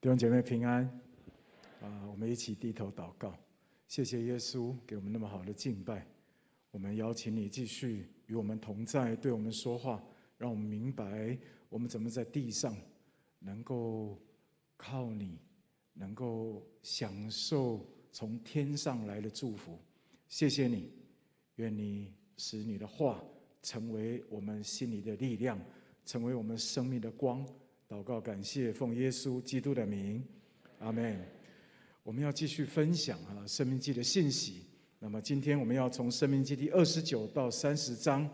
弟兄姐妹平安，啊，我们一起低头祷告，谢谢耶稣给我们那么好的敬拜。我们邀请你继续与我们同在，对我们说话，让我们明白我们怎么在地上能够靠你，能够享受从天上来的祝福。谢谢你，愿你使你的话成为我们心里的力量，成为我们生命的光。祷告，感谢奉耶稣基督的名，阿门。我们要继续分享啊，《生命记》的信息。那么今天我们要从《生命记》第二十九到三十章，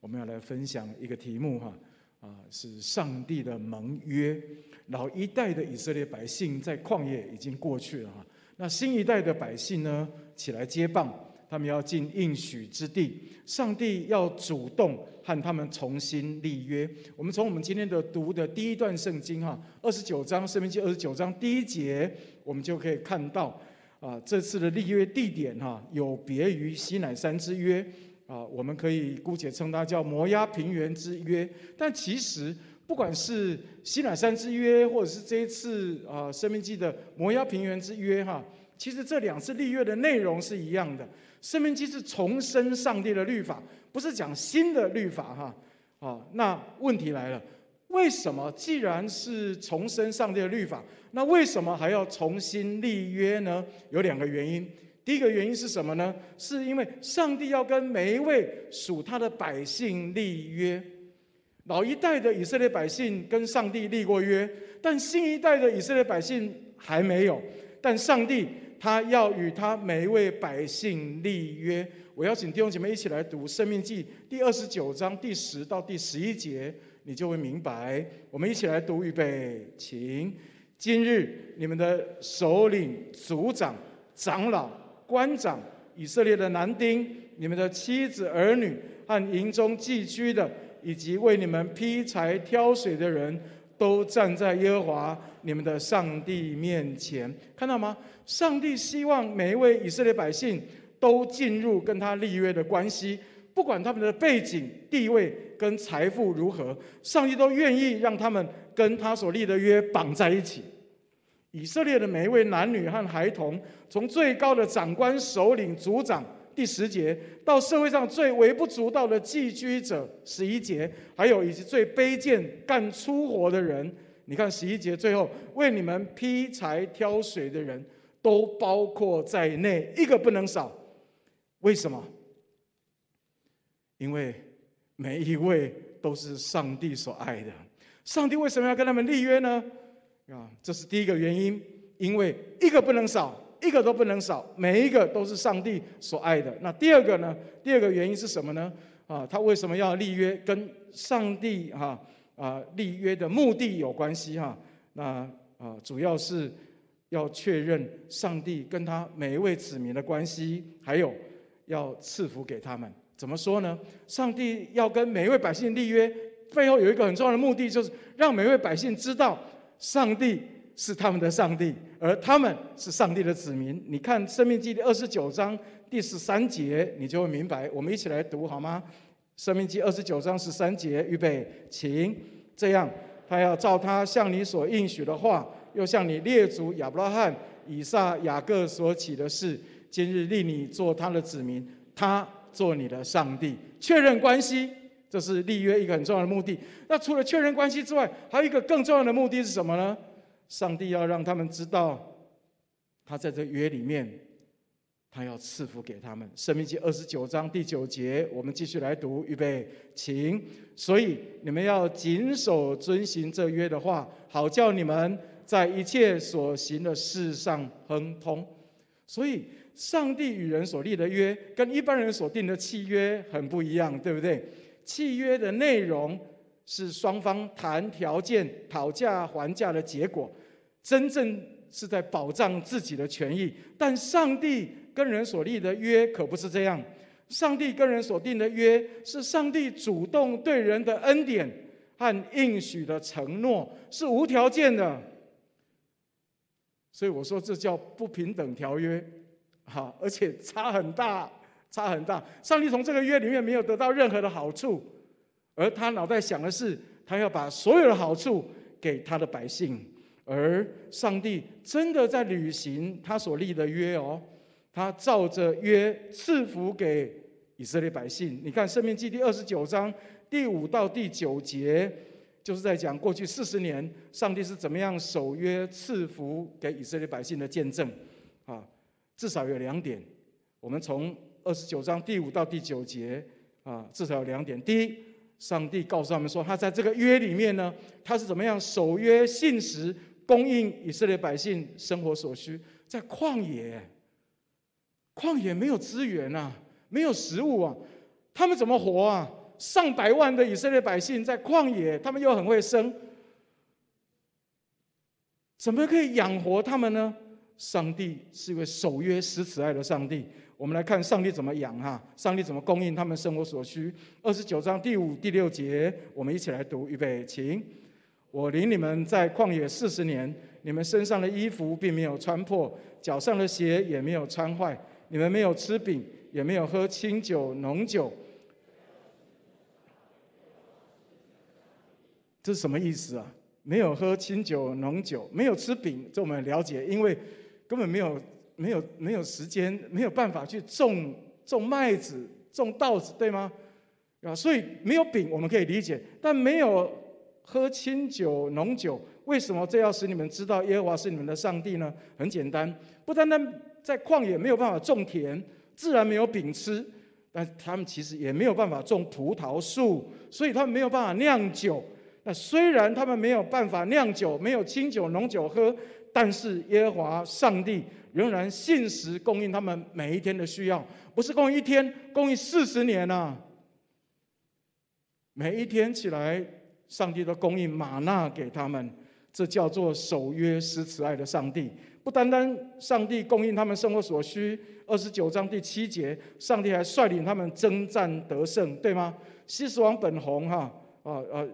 我们要来分享一个题目哈啊，是上帝的盟约。老一代的以色列百姓在旷野已经过去了哈，那新一代的百姓呢，起来接棒。他们要进应许之地，上帝要主动和他们重新立约。我们从我们今天的读的第一段圣经哈，二十九章，生命记二十九章第一节，我们就可以看到啊，这次的立约地点哈，有别于西乃山之约啊，我们可以姑且称它叫摩押平原之约。但其实不管是西乃山之约，或者是这一次啊，生命记的摩押平原之约哈，其实这两次立约的内容是一样的。生命记是重申上帝的律法，不是讲新的律法哈。啊，那问题来了，为什么既然是重申上帝的律法，那为什么还要重新立约呢？有两个原因。第一个原因是什么呢？是因为上帝要跟每一位属他的百姓立约。老一代的以色列百姓跟上帝立过约，但新一代的以色列百姓还没有。但上帝。他要与他每一位百姓立约。我邀请弟兄姐妹一起来读《生命记》第二十九章第十到第十一节，你就会明白。我们一起来读，预备，请。今日你们的首领、族长、长老、官长、以色列的男丁、你们的妻子儿女和营中寄居的，以及为你们劈柴挑水的人。都站在耶和华你们的上帝面前，看到吗？上帝希望每一位以色列百姓都进入跟他立约的关系，不管他们的背景、地位跟财富如何，上帝都愿意让他们跟他所立的约绑在一起。以色列的每一位男女和孩童，从最高的长官、首领、族长。第十节到社会上最微不足道的寄居者，十一节，还有以及最卑贱干粗活的人，你看十一节最后为你们劈柴挑水的人，都包括在内，一个不能少。为什么？因为每一位都是上帝所爱的。上帝为什么要跟他们立约呢？啊，这是第一个原因，因为一个不能少。一个都不能少，每一个都是上帝所爱的。那第二个呢？第二个原因是什么呢？啊，他为什么要立约？跟上帝哈啊立约的目的有关系哈。那啊，主要是要确认上帝跟他每一位子民的关系，还有要赐福给他们。怎么说呢？上帝要跟每一位百姓立约，背后有一个很重要的目的，就是让每一位百姓知道上帝。是他们的上帝，而他们是上帝的子民。你看《生命记》第二十九章第十三节，你就会明白。我们一起来读好吗？《生命记》二十九章十三节，预备，请。这样，他要照他向你所应许的话，又向你列祖亚伯拉罕、以撒、雅各所起的事，今日立你做他的子民，他做你的上帝，确认关系。这是立约一个很重要的目的。那除了确认关系之外，还有一个更重要的目的是什么呢？上帝要让他们知道，他在这约里面，他要赐福给他们。申命记二十九章第九节，我们继续来读，预备，请。所以你们要谨守遵行这约的话，好叫你们在一切所行的事上亨通。所以，上帝与人所立的约，跟一般人所定的契约很不一样，对不对？契约的内容。是双方谈条件、讨价还价的结果，真正是在保障自己的权益。但上帝跟人所立的约可不是这样，上帝跟人所定的约是上帝主动对人的恩典和应许的承诺，是无条件的。所以我说这叫不平等条约，好，而且差很大，差很大。上帝从这个约里面没有得到任何的好处。而他脑袋想的是，他要把所有的好处给他的百姓，而上帝真的在履行他所立的约哦，他照着约赐福给以色列百姓。你看《生命记》第二十九章第五到第九节，就是在讲过去四十年上帝是怎么样守约赐福给以色列百姓的见证啊。至少有两点，我们从二十九章第五到第九节啊，至少有两点。第一，上帝告诉他们说，他在这个约里面呢，他是怎么样守约信实。供应以色列百姓生活所需，在旷野，旷野没有资源啊，没有食物啊，他们怎么活啊？上百万的以色列百姓在旷野，他们又很会生，怎么可以养活他们呢？上帝是一位守约施慈爱的上帝。我们来看上帝怎么养哈，上帝怎么供应他们生活所需。二十九章第五、第六节，我们一起来读，预备，请。我领你们在旷野四十年，你们身上的衣服并没有穿破，脚上的鞋也没有穿坏。你们没有吃饼，也没有喝清酒浓酒。这是什么意思啊？没有喝清酒浓酒，没有吃饼，这我们了解，因为根本没有没有没有时间，没有办法去种种麦子、种稻子，对吗？啊，所以没有饼我们可以理解，但没有。喝清酒浓酒，为什么这要使你们知道耶和华是你们的上帝呢？很简单，不单单在旷野没有办法种田，自然没有饼吃，但他们其实也没有办法种葡萄树，所以他们没有办法酿酒。那虽然他们没有办法酿酒，没有清酒浓酒喝，但是耶和华上帝仍然信实供应他们每一天的需要，不是供应一天，供应四十年啊！每一天起来。上帝都供应吗哪给他们，这叫做守约施慈爱的上帝。不单单上帝供应他们生活所需，二十九章第七节，上帝还率领他们征战得胜，对吗？西实王本宏哈啊呃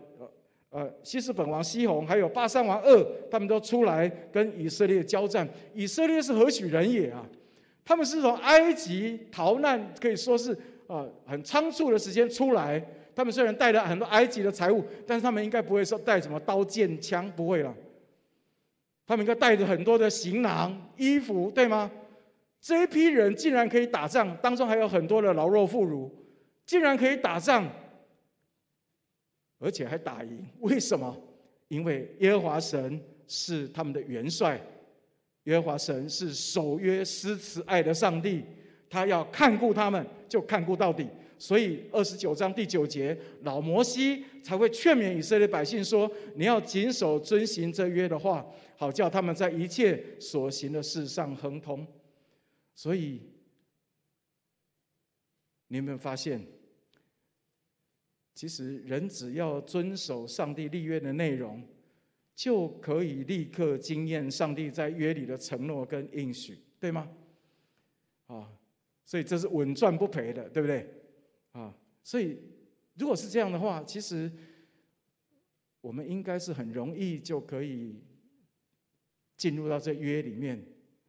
呃西实本王西宏，还有巴珊王二，他们都出来跟以色列交战。以色列是何许人也啊？他们是从埃及逃难，可以说是啊很仓促的时间出来。他们虽然带了很多埃及的财物，但是他们应该不会说带什么刀剑枪，不会了。他们应该带着很多的行囊、衣服，对吗？这一批人竟然可以打仗，当中还有很多的老弱妇孺，竟然可以打仗，而且还打赢。为什么？因为耶和华神是他们的元帅，耶和华神是守约施慈爱的上帝，他要看顾他们，就看顾到底。所以二十九章第九节，老摩西才会劝勉以色列百姓说：“你要谨守遵行这约的话，好叫他们在一切所行的事上亨通。”所以你有没有发现，其实人只要遵守上帝立约的内容，就可以立刻经验上帝在约里的承诺跟应许，对吗？啊，所以这是稳赚不赔的，对不对？啊，所以如果是这样的话，其实我们应该是很容易就可以进入到这约里面，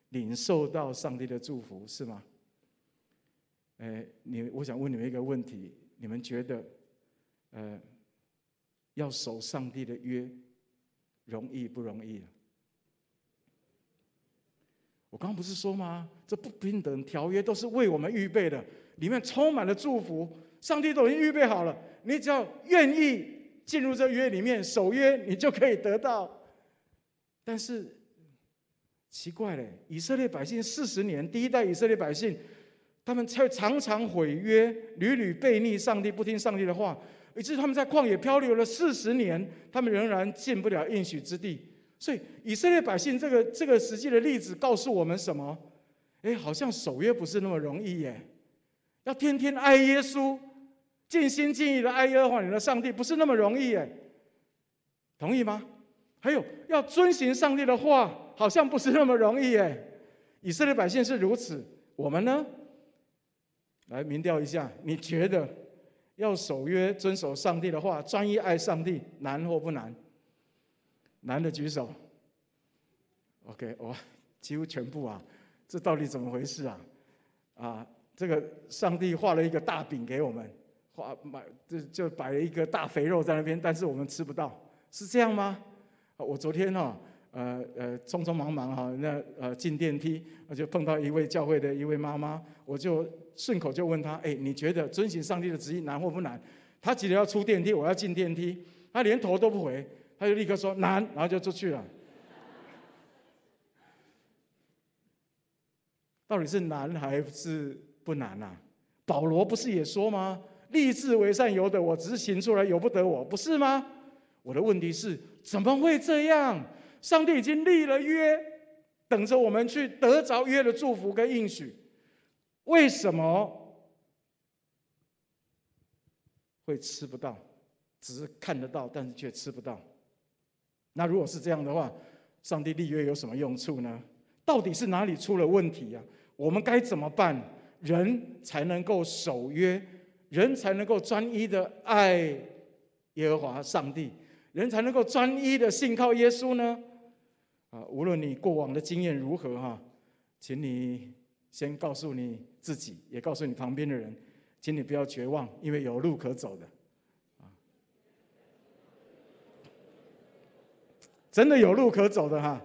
领受到上帝的祝福，是吗？哎，你，我想问你们一个问题：你们觉得，呃，要守上帝的约容易不容易啊？我刚不是说吗？这不平等条约都是为我们预备的。里面充满了祝福，上帝都已经预备好了。你只要愿意进入这约里面守约，你就可以得到。但是奇怪了，以色列百姓四十年，第一代以色列百姓，他们却常常毁约，屡屡悖逆上帝，不听上帝的话，以致他们在旷野漂流了四十年，他们仍然进不了应许之地。所以以色列百姓这个这个实际的例子告诉我们什么？哎，好像守约不是那么容易耶。要天天爱耶稣，尽心尽意的爱耶和华你的上帝，不是那么容易耶，同意吗？还有要遵行上帝的话，好像不是那么容易耶。以色列百姓是如此，我们呢？来民调一下，你觉得要守约、遵守上帝的话、专一爱上帝，难或不难？难的举手。OK，哇，几乎全部啊，这到底怎么回事啊？啊？这个上帝画了一个大饼给我们，画买就就摆了一个大肥肉在那边，但是我们吃不到，是这样吗？我昨天哈呃呃匆匆忙忙哈，那呃进电梯，我就碰到一位教会的一位妈妈，我就顺口就问她，哎，你觉得遵循上帝的旨意难或不难？她急着要出电梯，我要进电梯，她连头都不回，她就立刻说难，然后就出去了。到底是难还是不难呐、啊？保罗不是也说吗？立志为善由得我，只是行出来由不得我，不是吗？我的问题是，怎么会这样？上帝已经立了约，等着我们去得着约的祝福跟应许，为什么会吃不到？只是看得到，但是却吃不到。那如果是这样的话，上帝立约有什么用处呢？到底是哪里出了问题呀、啊？我们该怎么办？人才能够守约，人才能够专一的爱耶和华上帝，人才能够专一的信靠耶稣呢？啊，无论你过往的经验如何哈，请你先告诉你自己，也告诉你旁边的人，请你不要绝望，因为有路可走的，啊，真的有路可走的哈，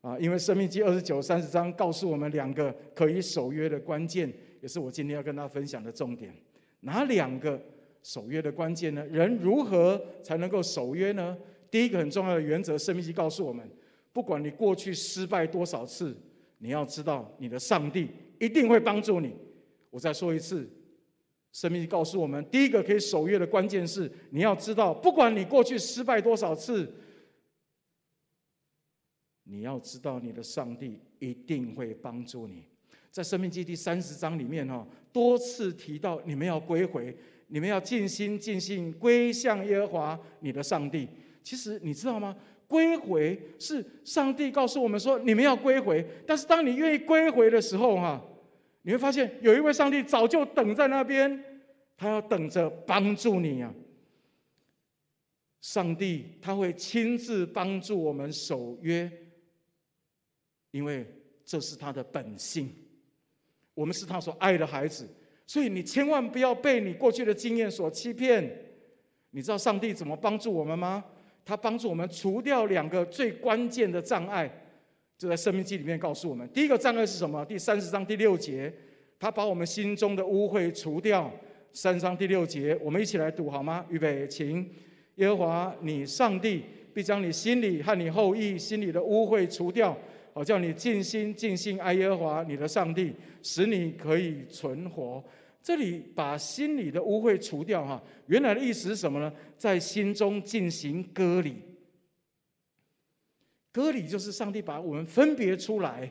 啊，因为生命记二十九、三十章告诉我们两个可以守约的关键，也是我今天要跟大家分享的重点。哪两个守约的关键呢？人如何才能够守约呢？第一个很重要的原则，生命记告诉我们。不管你过去失败多少次，你要知道，你的上帝一定会帮助你。我再说一次，生命告诉我们，第一个可以守约的关键是，你要知道，不管你过去失败多少次，你要知道，你的上帝一定会帮助你。在生命记第三十章里面，哈，多次提到你们要归回，你们要尽心尽性归向耶和华你的上帝。其实你知道吗？归回是上帝告诉我们说，你们要归回。但是当你愿意归回的时候，哈，你会发现有一位上帝早就等在那边，他要等着帮助你啊。上帝他会亲自帮助我们守约，因为这是他的本性。我们是他所爱的孩子，所以你千万不要被你过去的经验所欺骗。你知道上帝怎么帮助我们吗？他帮助我们除掉两个最关键的障碍，就在《生命记》里面告诉我们。第一个障碍是什么？第三十章第六节，他把我们心中的污秽除掉。三章第六节，我们一起来读好吗？预备，请。耶和华你上帝必将你心里和你后裔心里的污秽除掉，好叫你尽心尽性爱耶和华你的上帝，使你可以存活。这里把心里的污秽除掉，哈，原来的意思是什么呢？在心中进行割礼。割礼就是上帝把我们分别出来，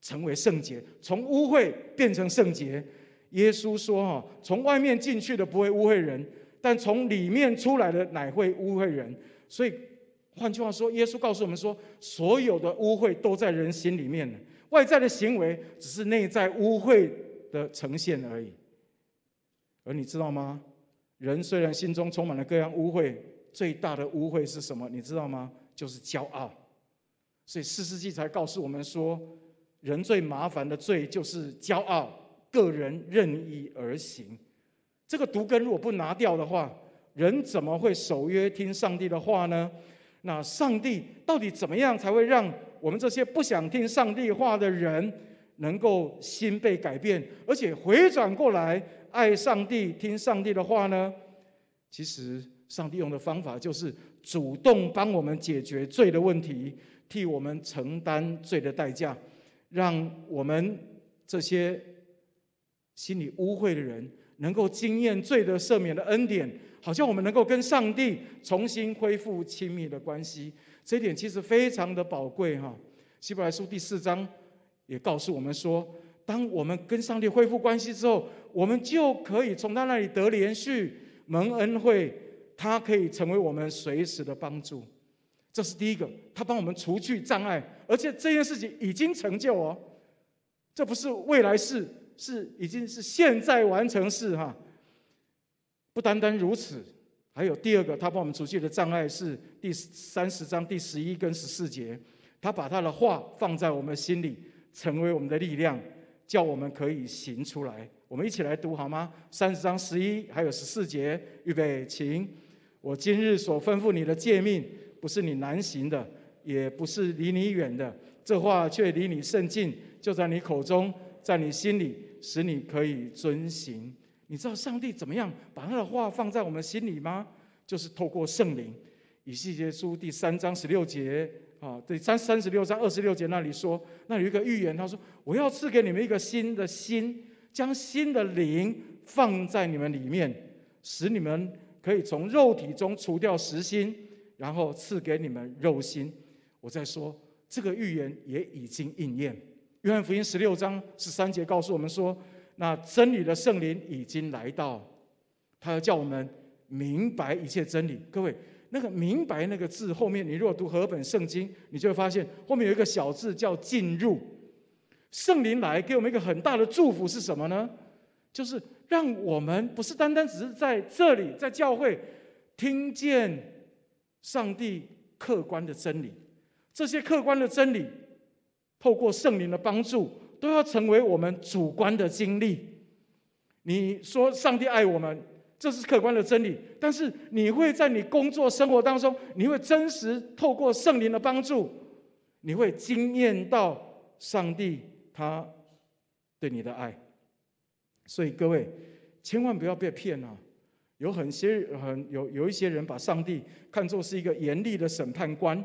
成为圣洁，从污秽变成圣洁。耶稣说：“哈，从外面进去的不会污秽人，但从里面出来的乃会污秽人。”所以换句话说，耶稣告诉我们说，所有的污秽都在人心里面，外在的行为只是内在污秽的呈现而已。而你知道吗？人虽然心中充满了各样污秽，最大的污秽是什么？你知道吗？就是骄傲。所以四世纪才告诉我们说，人最麻烦的罪就是骄傲，个人任意而行。这个毒根如果不拿掉的话，人怎么会守约听上帝的话呢？那上帝到底怎么样才会让我们这些不想听上帝话的人，能够心被改变，而且回转过来？爱上帝，听上帝的话呢？其实，上帝用的方法就是主动帮我们解决罪的问题，替我们承担罪的代价，让我们这些心里污秽的人能够经验罪的赦免的恩典，好像我们能够跟上帝重新恢复亲密的关系。这一点其实非常的宝贵哈。希伯来书第四章也告诉我们说。当我们跟上帝恢复关系之后，我们就可以从他那里得连续蒙恩惠，他可以成为我们随时的帮助。这是第一个，他帮我们除去障碍，而且这件事情已经成就哦，这不是未来事，是已经是现在完成式哈。不单单如此，还有第二个，他帮我们除去的障碍是第三十章第十一跟十四节，他把他的话放在我们心里，成为我们的力量。叫我们可以行出来，我们一起来读好吗？三十章十一还有十四节，预备，请。我今日所吩咐你的诫命，不是你难行的，也不是离你远的，这话却离你甚近，就在你口中，在你心里，使你可以遵行。你知道上帝怎么样把他的话放在我们心里吗？就是透过圣灵。以西结书第三章十六节啊，第三三十六章二十六节那里说，那有一个预言，他说：“我要赐给你们一个新的心，将新的灵放在你们里面，使你们可以从肉体中除掉实心，然后赐给你们肉心。”我在说这个预言也已经应验。约翰福音十六章十三节告诉我们说：“那真理的圣灵已经来到，他要叫我们明白一切真理。”各位。那个“明白”那个字后面，你如果读和本圣经，你就会发现后面有一个小字叫“进入”。圣灵来给我们一个很大的祝福是什么呢？就是让我们不是单单只是在这里在教会听见上帝客观的真理，这些客观的真理透过圣灵的帮助，都要成为我们主观的经历。你说上帝爱我们。这是客观的真理，但是你会在你工作生活当中，你会真实透过圣灵的帮助，你会经验到上帝他对你的爱。所以各位千万不要被骗啊！有很些很有有一些人把上帝看作是一个严厉的审判官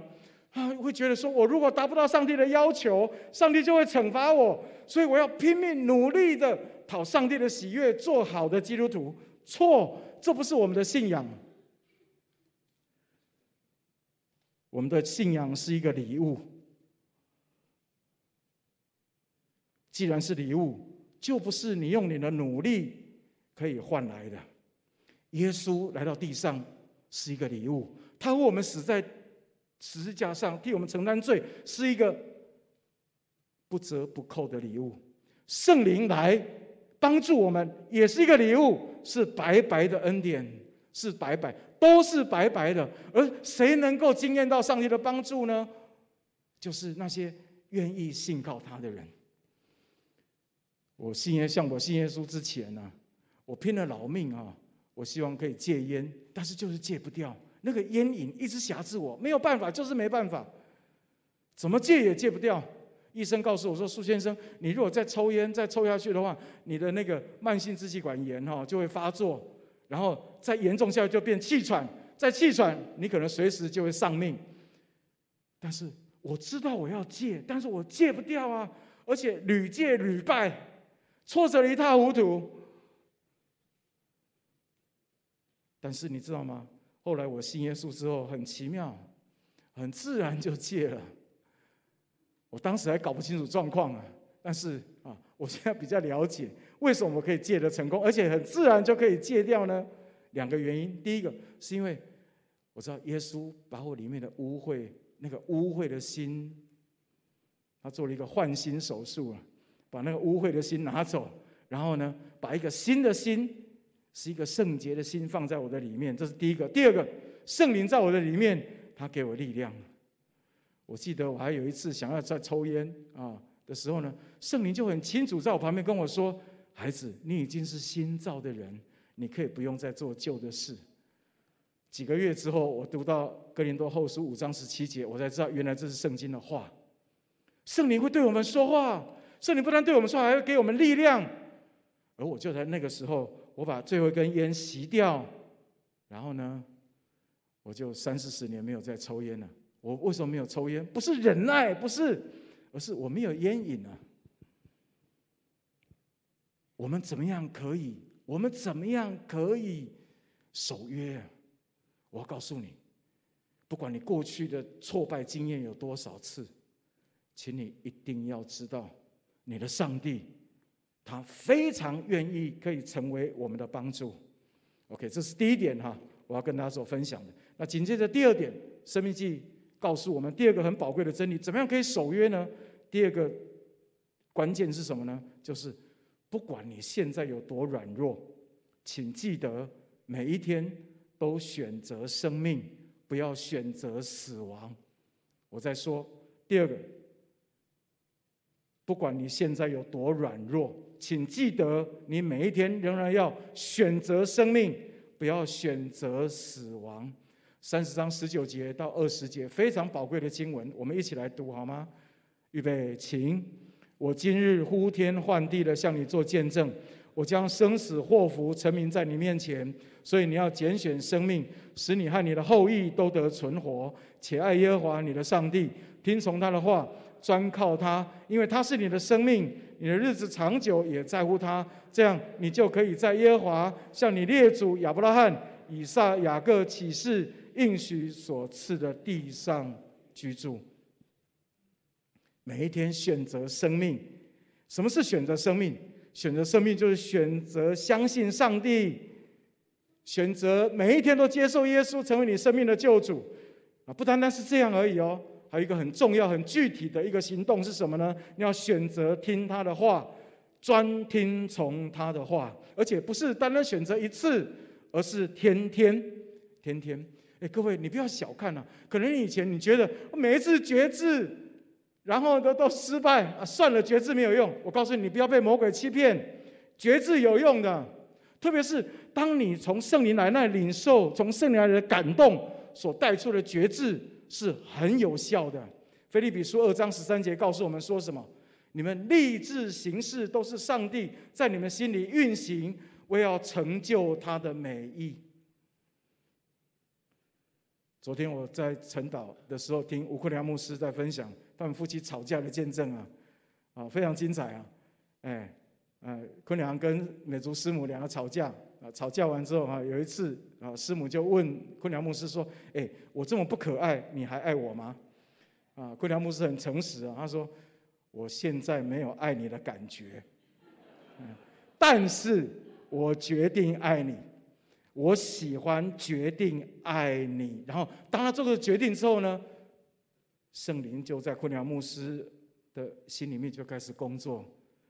啊，会觉得说我如果达不到上帝的要求，上帝就会惩罚我，所以我要拼命努力的讨上帝的喜悦，做好的基督徒。错，这不是我们的信仰。我们的信仰是一个礼物。既然是礼物，就不是你用你的努力可以换来的。耶稣来到地上是一个礼物，他为我们死在十字架上，替我们承担罪，是一个不折不扣的礼物。圣灵来帮助我们，也是一个礼物。是白白的恩典，是白白，都是白白的。而谁能够经验到上帝的帮助呢？就是那些愿意信靠他的人。我信耶，像我信耶稣之前呢、我拼了老命啊，我希望可以戒烟，但是就是戒不掉，那个烟瘾一直挟制我，没有办法，就是没办法，怎么戒也戒不掉。医生告诉我说：“苏先生，你如果再抽烟，再抽下去的话，你的那个慢性支气管炎哈就会发作，然后再严重下去就变气喘，再气喘，你可能随时就会丧命。但是我知道我要戒，但是我戒不掉啊，而且屡戒屡败，挫折一塌糊涂。但是你知道吗？后来我信耶稣之后，很奇妙，很自然就戒了。”我当时还搞不清楚状况啊，但是啊，我现在比较了解为什么我可以戒得成功，而且很自然就可以戒掉呢？两个原因，第一个是因为我知道耶稣把我里面的污秽、那个污秽的心，他做了一个换心手术啊，把那个污秽的心拿走，然后呢，把一个新的心，是一个圣洁的心放在我的里面，这是第一个。第二个，圣灵在我的里面，他给我力量。我记得我还有一次想要再抽烟啊的时候呢，圣灵就很清楚在我旁边跟我说：“孩子，你已经是新造的人，你可以不用再做旧的事。”几个月之后，我读到哥林多后书五章十七节，我才知道原来这是圣经的话。圣灵会对我们说话，圣灵不但对我们说，还会给我们力量。而我就在那个时候，我把最后一根烟熄掉，然后呢，我就三四十年没有再抽烟了。我为什么没有抽烟？不是忍耐，不是，而是我没有烟瘾啊。我们怎么样可以？我们怎么样可以守约啊？我要告诉你，不管你过去的挫败经验有多少次，请你一定要知道，你的上帝他非常愿意可以成为我们的帮助。OK，这是第一点哈，我要跟大家做分享的。那紧接着第二点，《生命记》。告诉我们第二个很宝贵的真理，怎么样可以守约呢？第二个关键是什么呢？就是不管你现在有多软弱，请记得每一天都选择生命，不要选择死亡。我再说第二个，不管你现在有多软弱，请记得你每一天仍然要选择生命，不要选择死亡。三十章十九节到二十节，非常宝贵的经文，我们一起来读好吗？预备，请。我今日呼天唤地的向你做见证，我将生死祸福陈明在你面前，所以你要拣选生命，使你和你的后裔都得存活，且爱耶和华你的上帝，听从他的话，专靠他，因为他是你的生命，你的日子长久也在乎他，这样你就可以在耶和华向你列祖亚伯拉罕、以撒、雅各起誓应许所赐的地上居住。每一天选择生命，什么是选择生命？选择生命就是选择相信上帝，选择每一天都接受耶稣成为你生命的救主啊！不单单是这样而已哦，还有一个很重要、很具体的一个行动是什么呢？你要选择听他的话，专听从他的话，而且不是单单选择一次，而是天天、天天。哎，各位，你不要小看啊！可能以前你觉得每一次决志。然后都都失败啊！算了，决志没有用。我告诉你，你不要被魔鬼欺骗，决志有用的。特别是当你从圣灵来那领受，从圣灵来的感动所带出的决志是很有效的。腓立比书二章十三节告诉我们说什么？你们立志行事，都是上帝在你们心里运行，为要成就他的美意。昨天我在晨祷的时候，听吴坤良牧师在分享。他们夫妻吵架的见证啊，啊，非常精彩啊！哎，呃，坤良跟美竹师母两个吵架啊，吵架完之后啊，有一次啊，师母就问昆良牧师说：“哎，我这么不可爱，你还爱我吗？”啊，昆良牧师很诚实啊，他说：“我现在没有爱你的感觉，但是我决定爱你，我喜欢决定爱你。”然后当他做个决定之后呢？圣灵就在昆良牧师的心里面就开始工作，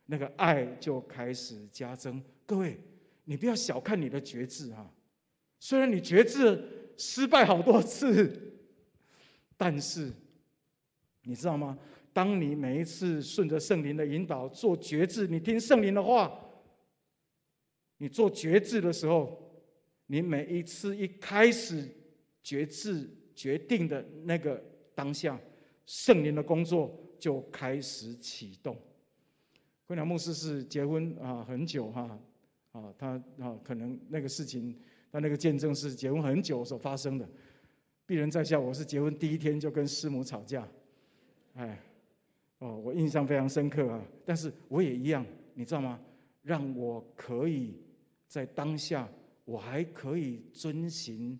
那个爱就开始加增。各位，你不要小看你的决志啊，虽然你决志失败好多次，但是你知道吗？当你每一次顺着圣灵的引导做决志，你听圣灵的话，你做决志的时候，你每一次一开始决志决定的那个当下。圣灵的工作就开始启动。昆良牧师是结婚啊很久哈，啊他啊可能那个事情，他那个见证是结婚很久所发生的。鄙人在下，我是结婚第一天就跟师母吵架，哎，哦，我印象非常深刻啊。但是我也一样，你知道吗？让我可以在当下，我还可以遵行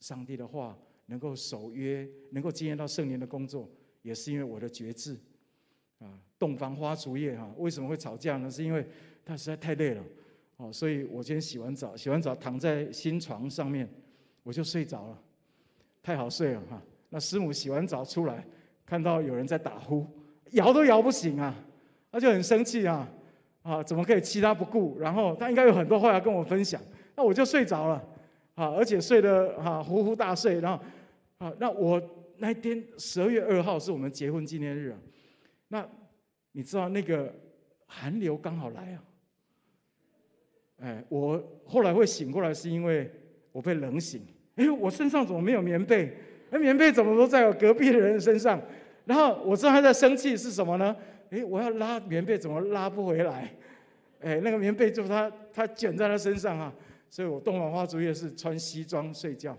上帝的话，能够守约，能够经验到圣灵的工作。也是因为我的决志，啊，洞房花烛夜哈，为什么会吵架呢？是因为他实在太累了，哦，所以我今天洗完澡，洗完澡躺在新床上面，我就睡着了，太好睡了哈。那师母洗完澡出来，看到有人在打呼，摇都摇不醒啊，他就很生气啊，啊，怎么可以弃他不顾？然后他应该有很多话要跟我分享，那我就睡着了，啊，而且睡得啊呼呼大睡，然后啊，那我。那一天十二月二号是我们结婚纪念日啊，那你知道那个寒流刚好来啊，哎，我后来会醒过来是因为我被冷醒，哎，我身上怎么没有棉被？哎，棉被怎么都在我隔壁的人身上？然后我知道他在生气是什么呢？哎，我要拉棉被怎么拉不回来？哎，那个棉被就是他他卷在他身上啊，所以我洞房花烛夜是穿西装睡觉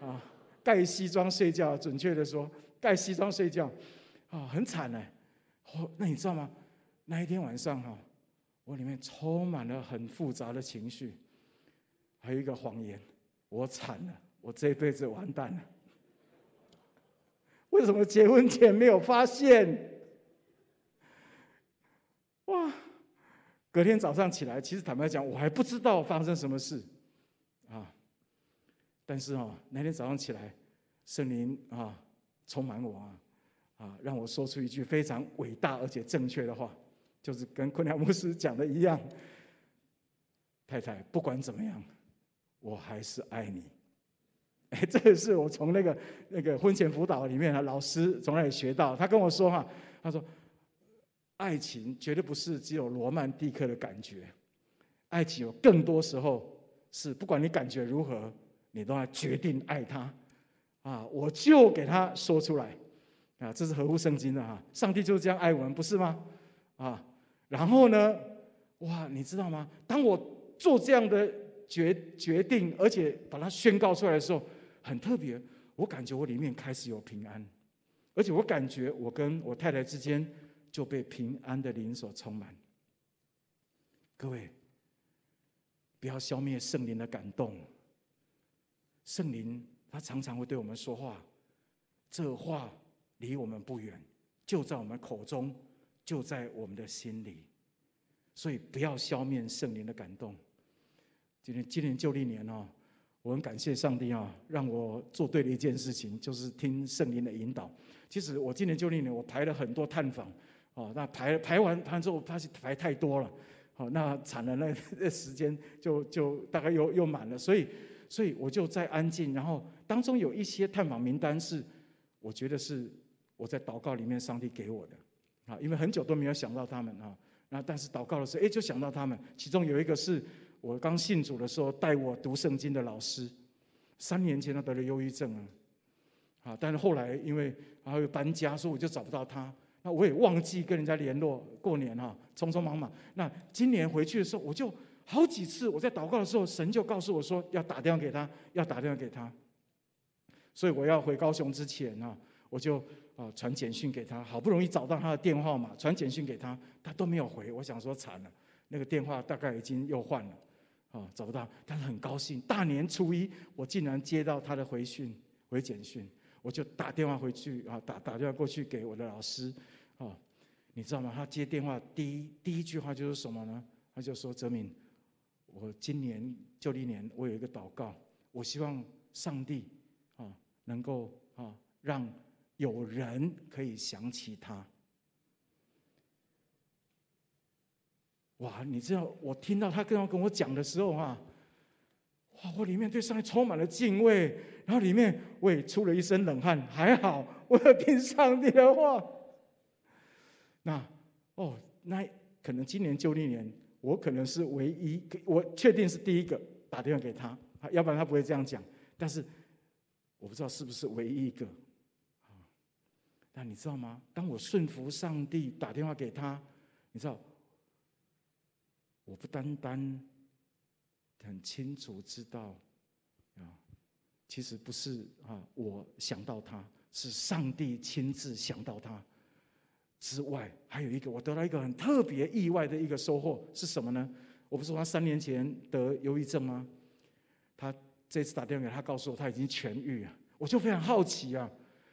啊。盖西装睡觉，准确的说，盖西装睡觉，啊，很惨哎！哦，那你知道吗？那一天晚上哈，我里面充满了很复杂的情绪，还有一个谎言，我惨了，我这辈子完蛋了。为什么结婚前没有发现？哇！隔天早上起来，其实坦白讲，我还不知道发生什么事，啊。但是啊，那天早上起来，圣灵啊充满我啊，啊让我说出一句非常伟大而且正确的话，就是跟昆良牧师讲的一样：太太，不管怎么样，我还是爱你。哎，这个是我从那个那个婚前辅导里面啊，老师从那里学到。他跟我说哈，他说，爱情绝对不是只有罗曼蒂克的感觉，爱情有更多时候是不管你感觉如何。你都要决定爱他，啊，我就给他说出来，啊，这是合乎圣经的哈。上帝就是这样爱我们，不是吗？啊，然后呢，哇，你知道吗？当我做这样的决决定，而且把它宣告出来的时候，很特别，我感觉我里面开始有平安，而且我感觉我跟我太太之间就被平安的灵所充满。各位，不要消灭圣灵的感动。圣灵他常常会对我们说话，这话离我们不远，就在我们口中，就在我们的心里。所以不要消灭圣灵的感动。今年今年旧历年哦，我很感谢上帝啊，让我做对了一件事情，就是听圣灵的引导。其实我今年旧历年我排了很多探访，哦，那排排完排完之后，发现排太多了。好，那惨了，那 那时间就就大概又又满了，所以所以我就在安静，然后当中有一些探访名单是，我觉得是我在祷告里面上帝给我的，啊，因为很久都没有想到他们啊，那但是祷告的时候，哎，就想到他们，其中有一个是我刚信主的时候带我读圣经的老师，三年前他得了忧郁症啊，啊，但是后来因为然后又搬家，所以我就找不到他。那我也忘记跟人家联络，过年哈，匆匆忙忙。那今年回去的时候，我就好几次我在祷告的时候，神就告诉我说要打电话给他，要打电话给他。所以我要回高雄之前啊，我就啊传简讯给他，好不容易找到他的电话号码，传简讯给他，他都没有回。我想说惨了，那个电话大概已经又换了，啊找不到。但是很高兴，大年初一我竟然接到他的回讯，回简讯。我就打电话回去啊，打打电话过去给我的老师，啊，你知道吗？他接电话第一第一句话就是什么呢？他就说：“哲敏，我今年旧历年我有一个祷告，我希望上帝啊能够啊让有人可以想起他。”哇！你知道我听到他刚刚跟我讲的时候啊。哇！我里面对上帝充满了敬畏，然后里面我也出了一身冷汗。还好，我要听上帝的话。那哦，那可能今年旧历年，我可能是唯一，我确定是第一个打电话给他，要不然他不会这样讲。但是我不知道是不是唯一一个。你知道吗？当我顺服上帝打电话给他，你知道，我不单单。很清楚知道，啊，其实不是啊，我想到他，是上帝亲自想到他。之外，还有一个，我得到一个很特别意外的一个收获是什么呢？我不是说他三年前得忧郁症吗？他这次打电话给他，告诉我他已经痊愈了。我就非常好奇啊，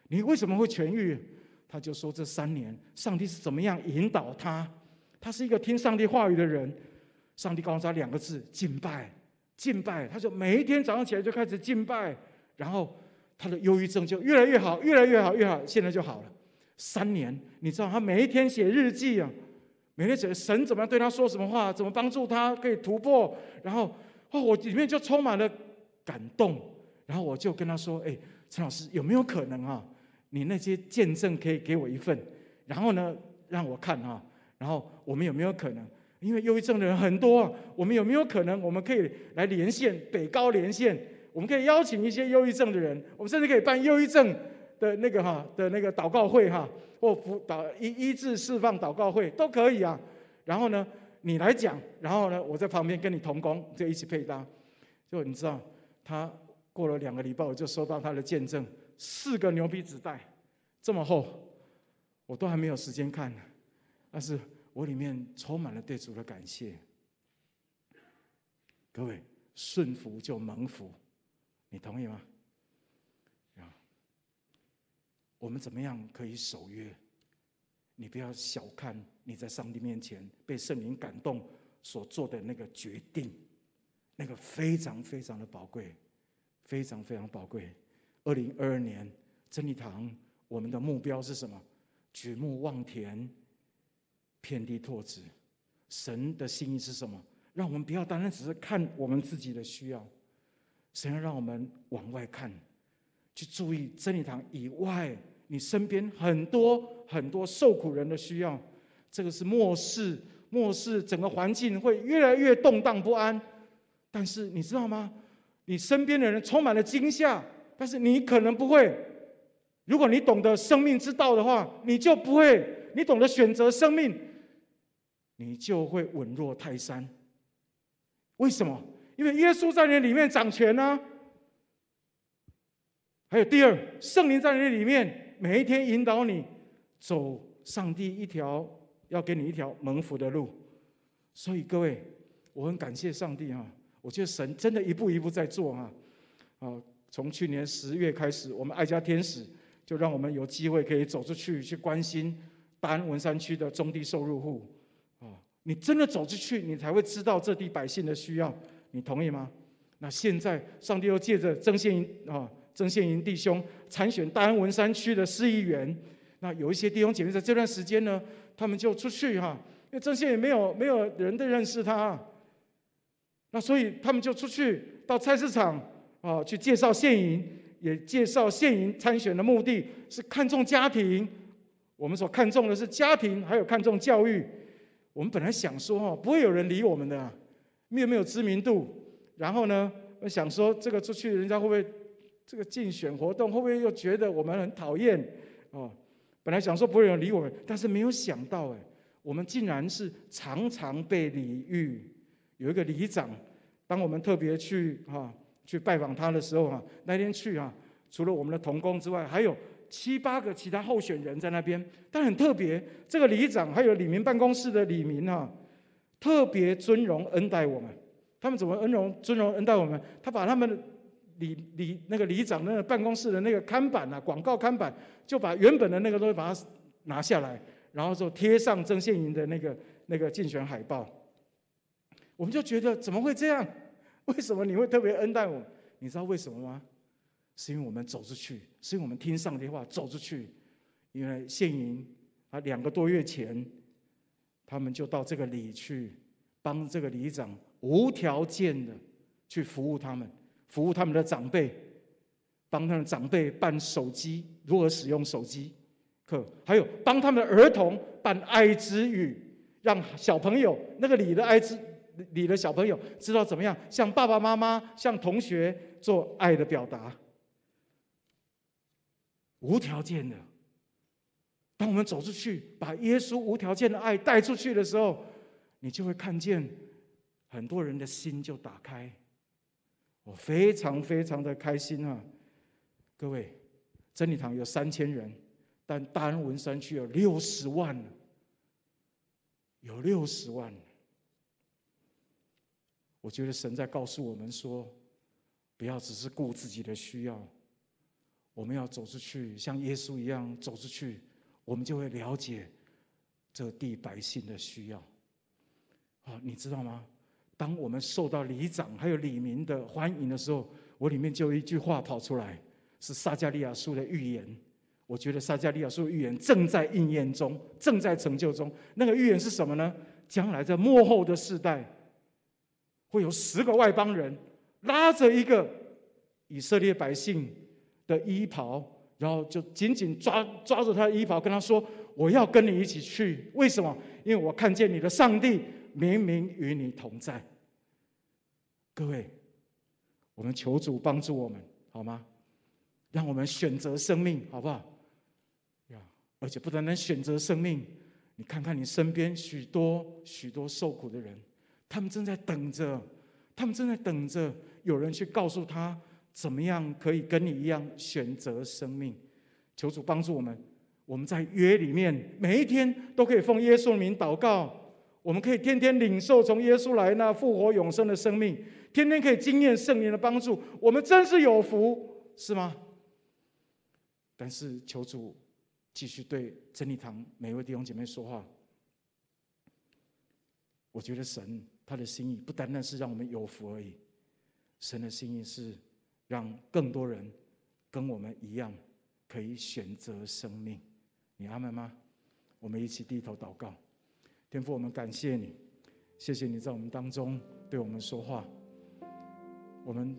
你为什么会痊愈？他就说这三年上帝是怎么样引导他？他是一个听上帝话语的人，上帝告诉他两个字：敬拜。敬拜，他说每一天早上起来就开始敬拜，然后他的忧郁症就越来越好，越来越好，越好，现在就好了。三年，你知道他每一天写日记啊，每天写神怎么样对他说什么话，怎么帮助他可以突破，然后哦，我里面就充满了感动，然后我就跟他说：“哎，陈老师有没有可能啊？你那些见证可以给我一份，然后呢让我看啊，然后我们有没有可能？”因为忧郁症的人很多，我们有没有可能，我们可以来连线北高连线，我们可以邀请一些忧郁症的人，我们甚至可以办忧郁症的那个哈的那个祷告会哈，或辅导医医治释放祷告会都可以啊。然后呢，你来讲，然后呢，我在旁边跟你同工，就一起配搭。就你知道，他过了两个礼拜，我就收到他的见证，四个牛皮纸袋这么厚，我都还没有时间看，但是。我里面充满了对主的感谢。各位，顺服就蒙福，你同意吗？啊，我们怎么样可以守约？你不要小看你在上帝面前被圣灵感动所做的那个决定，那个非常非常的宝贵，非常非常宝贵。二零二二年真理堂，我们的目标是什么？举目望田。遍地拓殖，神的心意是什么？让我们不要单单只是看我们自己的需要，神要让我们往外看，去注意真理堂以外，你身边很多很多受苦人的需要。这个是末世，末世整个环境会越来越动荡不安。但是你知道吗？你身边的人充满了惊吓，但是你可能不会。如果你懂得生命之道的话，你就不会；你懂得选择生命，你就会稳若泰山。为什么？因为耶稣在你里面掌权呢、啊。还有第二，圣灵在你里面，每一天引导你走上帝一条要给你一条蒙福的路。所以各位，我很感谢上帝啊！我觉得神真的一步一步在做啊！啊，从去年十月开始，我们爱家天使就让我们有机会可以走出去，去关心大安文山区的中低收入户啊！你真的走出去，你才会知道这地百姓的需要。你同意吗？那现在上帝又借着曾宪营啊，曾宪营弟兄参选大安文山区的市议员。那有一些弟兄姐妹在这段时间呢，他们就出去哈，因为曾宪营没有没有人的认识他，那所以他们就出去到菜市场啊，去介绍现营，也介绍现营参选的目的是看重家庭。我们所看重的是家庭，还有看重教育。我们本来想说哈，不会有人理我们的。没有没有知名度，然后呢，我想说这个出去，人家会不会这个竞选活动会不会又觉得我们很讨厌？哦，本来想说不会有人理我们，但是没有想到哎，我们竟然是常常被礼遇。有一个里长，当我们特别去哈去拜访他的时候哈，那天去啊，除了我们的同工之外，还有七八个其他候选人在那边，但很特别，这个里长还有李明办公室的李明哈。特别尊荣恩待我们，他们怎么恩荣尊荣恩待我们？他把他们里里那个里长那个办公室的那个看板啊，广告看板，就把原本的那个东西把它拿下来，然后就贴上曾宪营的那个那个竞选海报。我们就觉得怎么会这样？为什么你会特别恩待我？你知道为什么吗？是因为我们走出去，是因为我们听上帝话走出去。因为宪营啊，两个多月前。他们就到这个里去，帮这个里长无条件的去服务他们，服务他们的长辈，帮他们长辈办手机，如何使用手机课，还有帮他们的儿童办爱之语，让小朋友那个里的爱之你的小朋友知道怎么样向爸爸妈妈、向同学做爱的表达，无条件的。当我们走出去，把耶稣无条件的爱带出去的时候，你就会看见很多人的心就打开。我非常非常的开心啊！各位，真理堂有三千人，但大安文山区有六十万，有六十万。我觉得神在告诉我们说，不要只是顾自己的需要，我们要走出去，像耶稣一样走出去。我们就会了解这地百姓的需要。啊，你知道吗？当我们受到里长还有里民的欢迎的时候，我里面就有一句话跑出来，是撒迦利亚书的预言。我觉得撒迦利亚书的预言正在应验中，正在成就中。那个预言是什么呢？将来在末后的世代，会有十个外邦人拉着一个以色列百姓的衣袍。然后就紧紧抓抓住他的衣袍，跟他说：“我要跟你一起去。为什么？因为我看见你的上帝明明与你同在。”各位，我们求主帮助我们，好吗？让我们选择生命，好不好？呀，而且不单单选择生命，你看看你身边许多许多受苦的人，他们正在等着，他们正在等着有人去告诉他。怎么样可以跟你一样选择生命？求主帮助我们。我们在约里面，每一天都可以奉耶稣名祷告。我们可以天天领受从耶稣来那复活永生的生命，天天可以经验圣灵的帮助。我们真是有福，是吗？但是求主继续对真理堂每一位弟兄姐妹说话。我觉得神他的心意不单单是让我们有福而已，神的心意是。让更多人跟我们一样，可以选择生命。你阿们吗？我们一起低头祷告。天父，我们感谢你，谢谢你在我们当中对我们说话。我们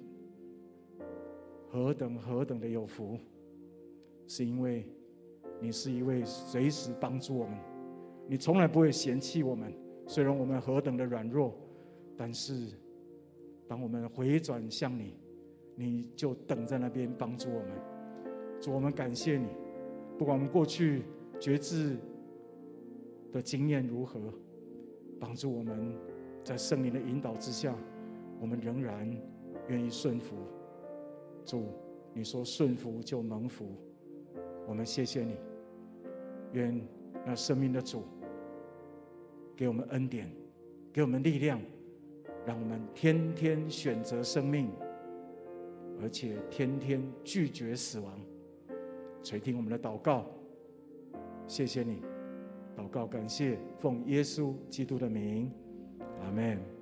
何等何等的有福，是因为你是一位随时帮助我们，你从来不会嫌弃我们。虽然我们何等的软弱，但是当我们回转向你。你就等在那边帮助我们。主，我们感谢你，不管我们过去决志的经验如何，帮助我们在圣灵的引导之下，我们仍然愿意顺服。主，你说顺服就蒙福，我们谢谢你。愿那生命的主给我们恩典，给我们力量，让我们天天选择生命，而且天天拒绝死亡。垂听我们的祷告，谢谢你，祷告感谢，奉耶稣基督的名，阿门。